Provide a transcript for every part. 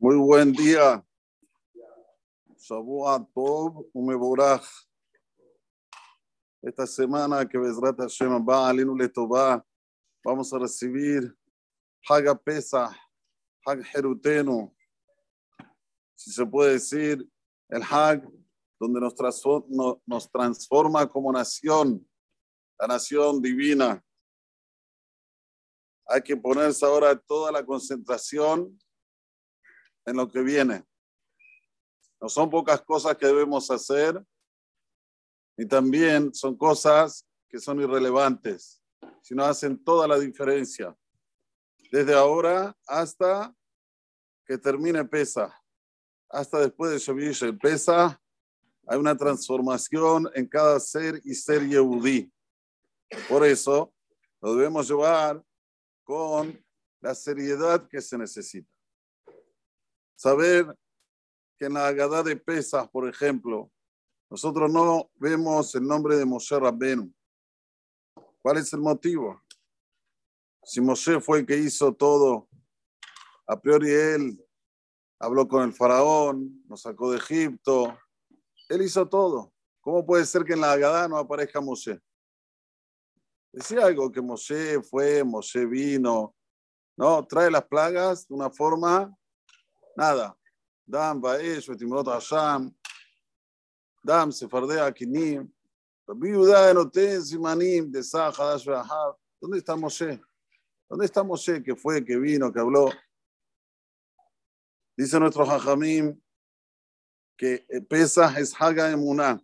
Muy buen día. Shavua Tov. Esta semana que Bezrat Hashem va Alinu Letová, vamos a recibir Haga Pesach, Hag Herutenu. Si se puede decir, el Hag, donde nos, nos transforma como nación, la nación divina. Hay que ponerse ahora toda la concentración en lo que viene. No son pocas cosas que debemos hacer, y también son cosas que son irrelevantes, sino hacen toda la diferencia. Desde ahora hasta que termine Pesa, hasta después de Shavuot Pesa, hay una transformación en cada ser y ser Yehudí. Por eso lo debemos llevar con la seriedad que se necesita. Saber que en la Agadá de Pesas, por ejemplo, nosotros no vemos el nombre de Moshe Rabbenu. ¿Cuál es el motivo? Si Moshe fue el que hizo todo, a priori él habló con el faraón, nos sacó de Egipto, él hizo todo. ¿Cómo puede ser que en la Agadá no aparezca Moshe? Decía algo que Moshe fue, Moshe vino, no, trae las plagas de una forma, Nada. Dam, Baesh, Betimrot Hashem, Dam, Sefardea, Akinim, Rabbi Yudá, Enoté, Simanim, de Hadash, Beahab. ¿Dónde está Moshe? ¿Dónde está Moshe que fue, que vino, que habló? Dice nuestro Jajamim que eh, pesa es Haga Emuná.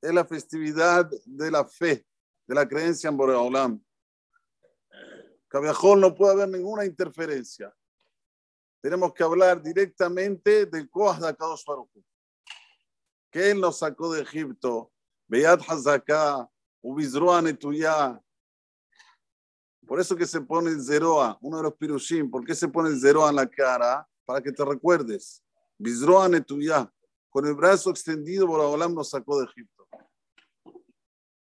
Es la festividad de la fe, de la creencia en Boreolam. Cabejón no puede haber ninguna interferencia. Tenemos que hablar directamente del Koach de Akadosh Baruch que él nos sacó de Egipto, Beyat Hazaká, Ubizroa Netuyá. Por eso que se pone el Zeroa, uno de los pirushim. ¿Por qué se pone el Zeroa en la cara? Para que te recuerdes. Bizroa Netuyá. Con el brazo extendido, Boraholam nos sacó de Egipto.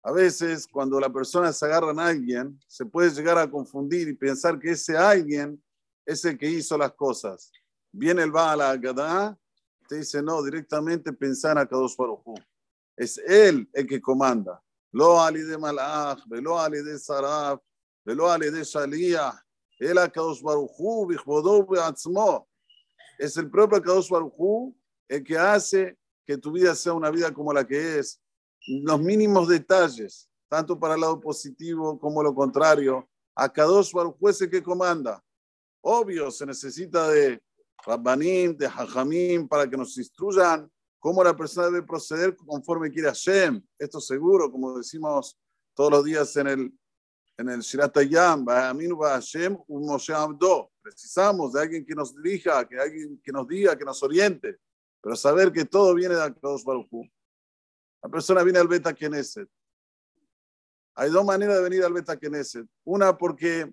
A veces, cuando la persona se agarra a alguien, se puede llegar a confundir y pensar que ese alguien es el que hizo las cosas. Viene el Baal Agadá te dice, no, directamente pensar a Kadosh Baruj Es él el que comanda. Lo ali de Malach, lo ali de Saraf, lo ali de Shaliyah. Él a Kadosh Baruj Es el propio Kadosh Baruj el que hace que tu vida sea una vida como la que es. Los mínimos detalles, tanto para el lado positivo como lo contrario. A Kadosh Baruj es el que comanda. Obvio, se necesita de Rabbanim, de Hajamim, para que nos instruyan cómo la persona debe proceder conforme quiere Hashem. Esto seguro, como decimos todos los días en el, en el Shirat Hayam, Hashem, un Moshe Abdo. Precisamos de alguien que nos dirija, que alguien que nos diga, que nos oriente, pero saber que todo viene de Akadosh Baruch La persona viene al Beta Knesset. Hay dos maneras de venir al Beta Knesset. Una porque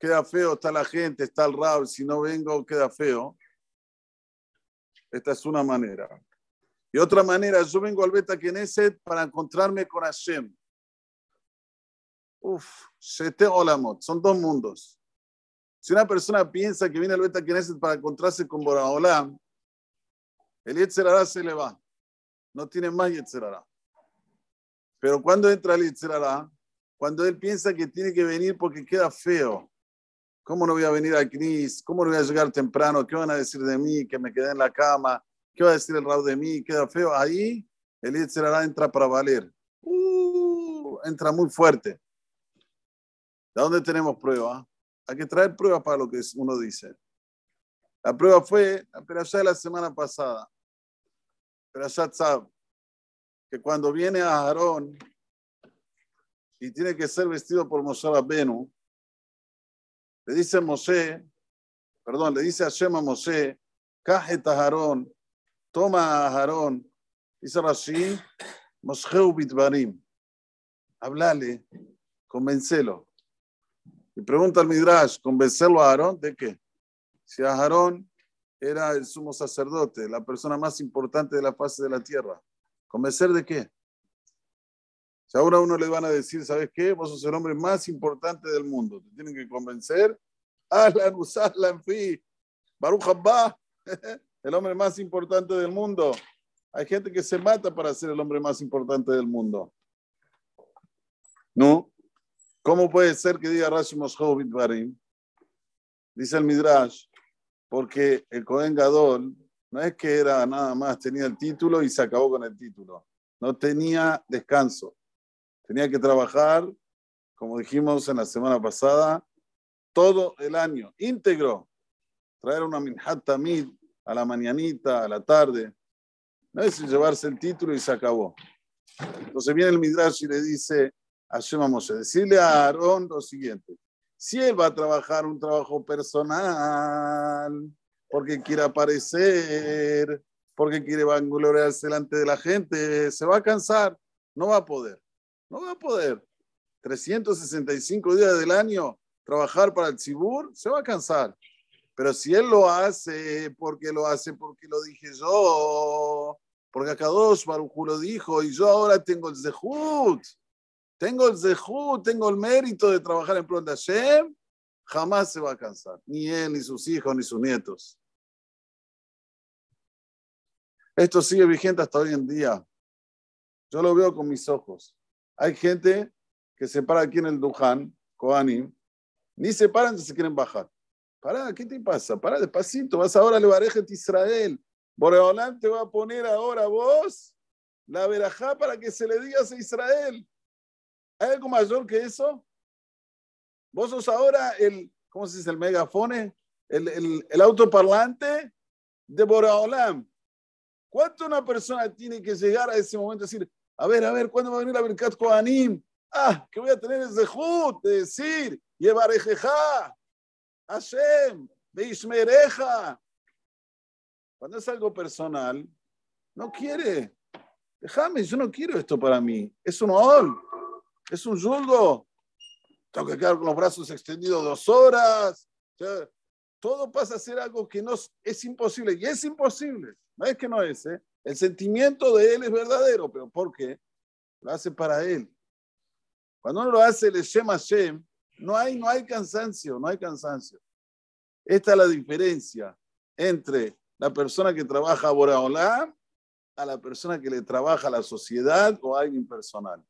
queda feo, está la gente, está el rab, si no vengo queda feo. Esta es una manera. Y otra manera, yo vengo al Beta Knesset para encontrarme con Hashem. Uf, Shete Olamot, son dos mundos. Si una persona piensa que viene al Beta Knesset para encontrarse con Boraholam, el Yetzerara se le va. No tiene más Yetzerara. Pero cuando entra el Yetzerara, cuando él piensa que tiene que venir porque queda feo, ¿Cómo no voy a venir al CNIS? ¿Cómo no voy a llegar temprano? ¿Qué van a decir de mí? Que me quedé en la cama. ¿Qué va a decir el rabo de mí? Queda feo. Ahí el Yitzhara entra para valer. Uh, entra muy fuerte. ¿De dónde tenemos prueba? Hay que traer pruebas para lo que uno dice. La prueba fue la perashá de la semana pasada. Perashat Tzab. Que cuando viene a Aarón y tiene que ser vestido por Moshe Benu, le dice Moshe, perdón, le dice a Shema a Aarón, toma a Aarón, dice Rashi, Mosheu Bitbarim, hablale, convencelo. Y pregunta al Midrash, ¿convencerlo a Aarón de qué? Si a Aarón era el sumo sacerdote, la persona más importante de la fase de la tierra, ¿convencer de qué? Si ahora uno le van a decir, ¿sabes qué? Vos sos el hombre más importante del mundo. Te tienen que convencer Ahlan, usahlan, fi. Baruch Abba, el hombre más importante del mundo. Hay gente que se mata para ser el hombre más importante del mundo. ¿No? ¿Cómo puede ser que diga Rashi Moshev Barim? Dice el Midrash, porque el Cohen Gadol no es que era nada más, tenía el título y se acabó con el título. No tenía descanso. Tenía que trabajar, como dijimos en la semana pasada, todo el año, íntegro. Traer una minhat tamid a la mañanita, a la tarde. No es llevarse el título y se acabó. Entonces viene el Midrash y le dice a Shema Moshe, decirle a Aarón lo siguiente. Si él va a trabajar un trabajo personal, porque quiere aparecer, porque quiere vangloriarse delante de la gente, se va a cansar, no va a poder, no va a poder. 365 días del año trabajar para el Tzibur, se va a cansar. Pero si él lo hace, porque lo hace, porque lo dije yo, porque acá dos Barujú lo dijo y yo ahora tengo el Zehut, tengo el Zehut, tengo el mérito de trabajar en pro de Hashem, jamás se va a cansar, ni él, ni sus hijos, ni sus nietos. Esto sigue vigente hasta hoy en día. Yo lo veo con mis ojos. Hay gente que se para aquí en el Duján, Koanim, ni se paran si se quieren bajar. Pará, ¿qué te pasa? Pará despacito, vas ahora a Levarejet Israel. Boreolán te va a poner ahora vos la verajá para que se le digas a Israel. ¿Hay algo mayor que eso? Vos sos ahora el, ¿cómo se dice? El megafone, el, el, el autoparlante de Boreolam. ¿Cuánto una persona tiene que llegar a ese momento y decir, a ver, a ver, ¿cuándo va a venir la Birkat Kohanim? Ah, que voy a tener ese zehut de decir, Yevarejeja, Hashem, Beishmereja. Cuando es algo personal, no quiere. Déjame, yo no quiero esto para mí. Es un ol, es un yulgo. Tengo que quedar con los brazos extendidos dos horas. todo pasa a ser algo que no es imposible. Y es imposible. No es que no es, ¿eh? El sentimiento de él es verdadero, pero ¿por qué? Lo hace para él. Cuando uno lo hace, le Shem Hashem, no hay, no hay cansancio, no hay cansancio. Esta es la diferencia entre la persona que trabaja a Boraolá a la persona que le trabaja a la sociedad o a alguien personal.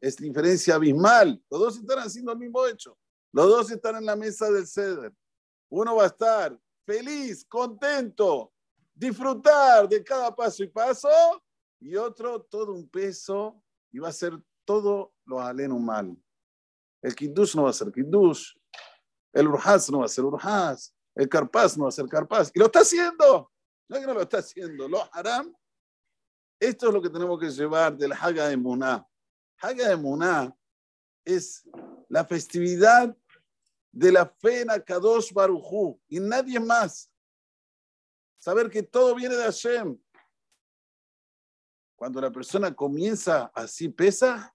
Es diferencia abismal. Los dos están haciendo el mismo hecho. Los dos están en la mesa del ceder. Uno va a estar feliz, contento, disfrutar de cada paso y paso, y otro todo un peso y va a ser todo lo aleno mal. El kiddush no va a ser kiddush, el urhaz no va a ser urhaz, el carpaz no va a ser carpaz, y lo está haciendo. No es que no lo está haciendo, lo haram. Esto es lo que tenemos que llevar del Haga de Muná. Haga de Muná es la festividad de la fe en Akadosh Barujú y nadie más saber que todo viene de Hashem. Cuando la persona comienza así pesa,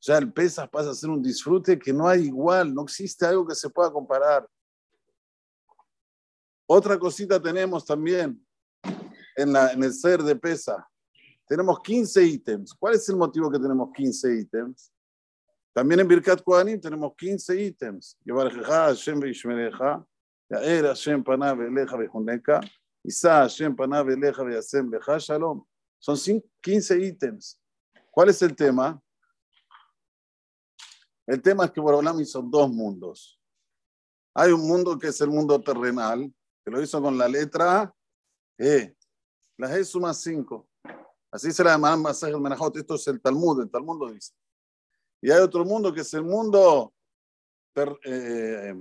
ya el pesa pasa a ser un disfrute que no hay igual, no existe algo que se pueda comparar. Otra cosita tenemos también en, la, en el ser de pesa. Tenemos 15 ítems. ¿Cuál es el motivo que tenemos 15 ítems? También en Birkat Kohanim tenemos 15 ítems. Hashem Hashem Eleja Isa Hashem Panav Eleja Beyasem Beja Shalom. Son 15 ítems. ¿Cuál es el tema? El tema es que Borolam hizo dos mundos. Hay un mundo que es el mundo terrenal, que lo hizo con la letra E. La E suma 5. Así se la llaman Masaj el Menajot. Esto es el Talmud, el Talmud lo dice. Y hay otro mundo que es el mundo eh,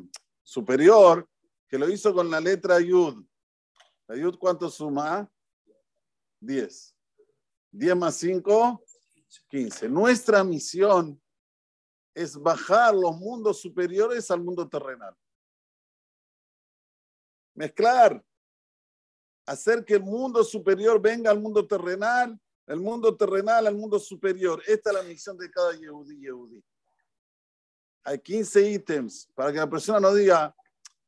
superior, que lo hizo con la letra Yud. ¿La cuánto suma? 10. 10 más 5, 15. Nuestra misión es bajar los mundos superiores al mundo terrenal. Mezclar, hacer que el mundo superior venga al mundo terrenal, el mundo terrenal al mundo superior. Esta es la misión de cada Yehudi Yehudi. Hay 15 ítems para que la persona no diga,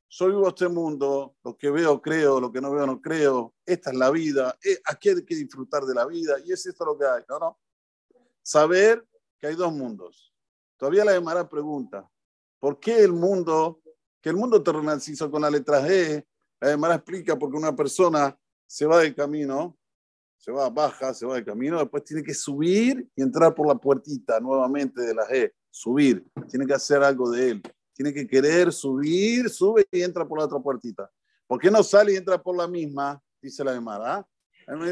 soy vivo este mundo, lo que veo creo, lo que no veo no creo, esta es la vida, eh, aquí hay que disfrutar de la vida y es esto lo que hay, ¿no? no. Saber que hay dos mundos. Todavía la Gemara pregunta, ¿por qué el mundo que el mundo terrenal se hizo con la letra G. La Gemara explica porque una persona se va de camino, se va, baja, se va de camino, después tiene que subir y entrar por la puertita nuevamente de la G. Subir, tiene que hacer algo de él. Tiene que querer subir, sube y entra por la otra puertita. ¿Por qué no sale y entra por la misma? Dice la Gemara.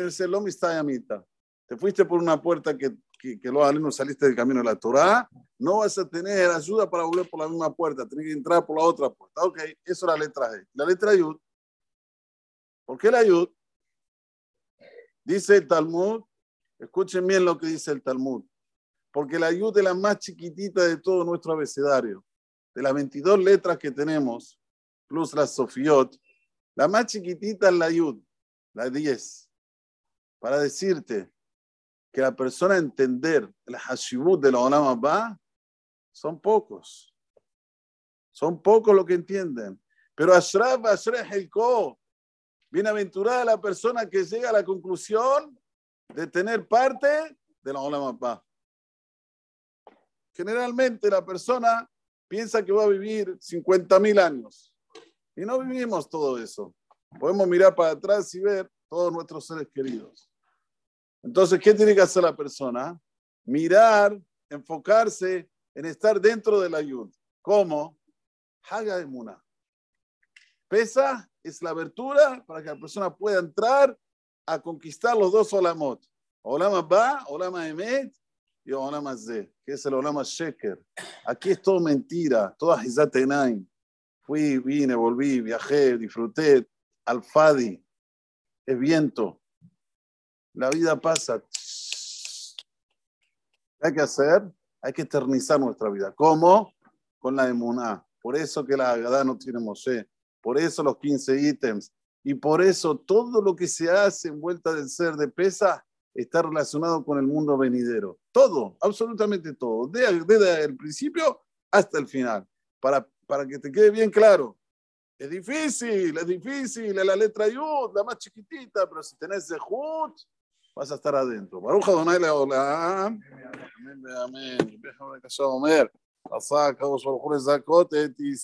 Dice, lo mitad. Te fuiste por una puerta que, que, que los saliste del camino de la Torah, no vas a tener ayuda para volver por la misma puerta, tienes que entrar por la otra puerta. Ok, eso es la letra G. La letra Yud. ¿Por qué la Yud? Dice el Talmud, escuchen bien lo que dice el Talmud, porque la Yud es la más chiquitita de todo nuestro abecedario. De las 22 letras que tenemos, plus la Sofiot, la más chiquitita es la Yud, la 10. Para decirte que la persona entender el hashibut de la Olam son pocos. Son pocos los que entienden. Pero Ashraf Ashraf Ko, bienaventurada la persona que llega a la conclusión de tener parte de la Olam. Generalmente la persona piensa que va a vivir 50 mil años. Y no vivimos todo eso. Podemos mirar para atrás y ver todos nuestros seres queridos. Entonces, ¿qué tiene que hacer la persona? Mirar, enfocarse en estar dentro de la ayuda. ¿Cómo? Haga de Muna. Pesa es la abertura para que la persona pueda entrar a conquistar los dos olamot. Olama Ba, que es el Olama Sheker. Aquí es todo mentira, toda Hizatenaim. Fui, vine, volví, viajé, disfruté. Alfadi, es viento. La vida pasa. ¿Qué hay que hacer? Hay que eternizar nuestra vida. ¿Cómo? Con la emuná. Por eso que la Agadá no tiene Moshe. Por eso los 15 ítems. Y por eso todo lo que se hace en vuelta del ser de pesa está relacionado con el mundo venidero. Todo, absolutamente todo. Desde, el principio hasta el final. Para, para que te quede bien claro. Es difícil, es difícil. Es la letra Yud, la más chiquitita, pero si tenés Zehut, vas a estar adentro. Baruch Adonai Leolam. Amén, amén. Déjame que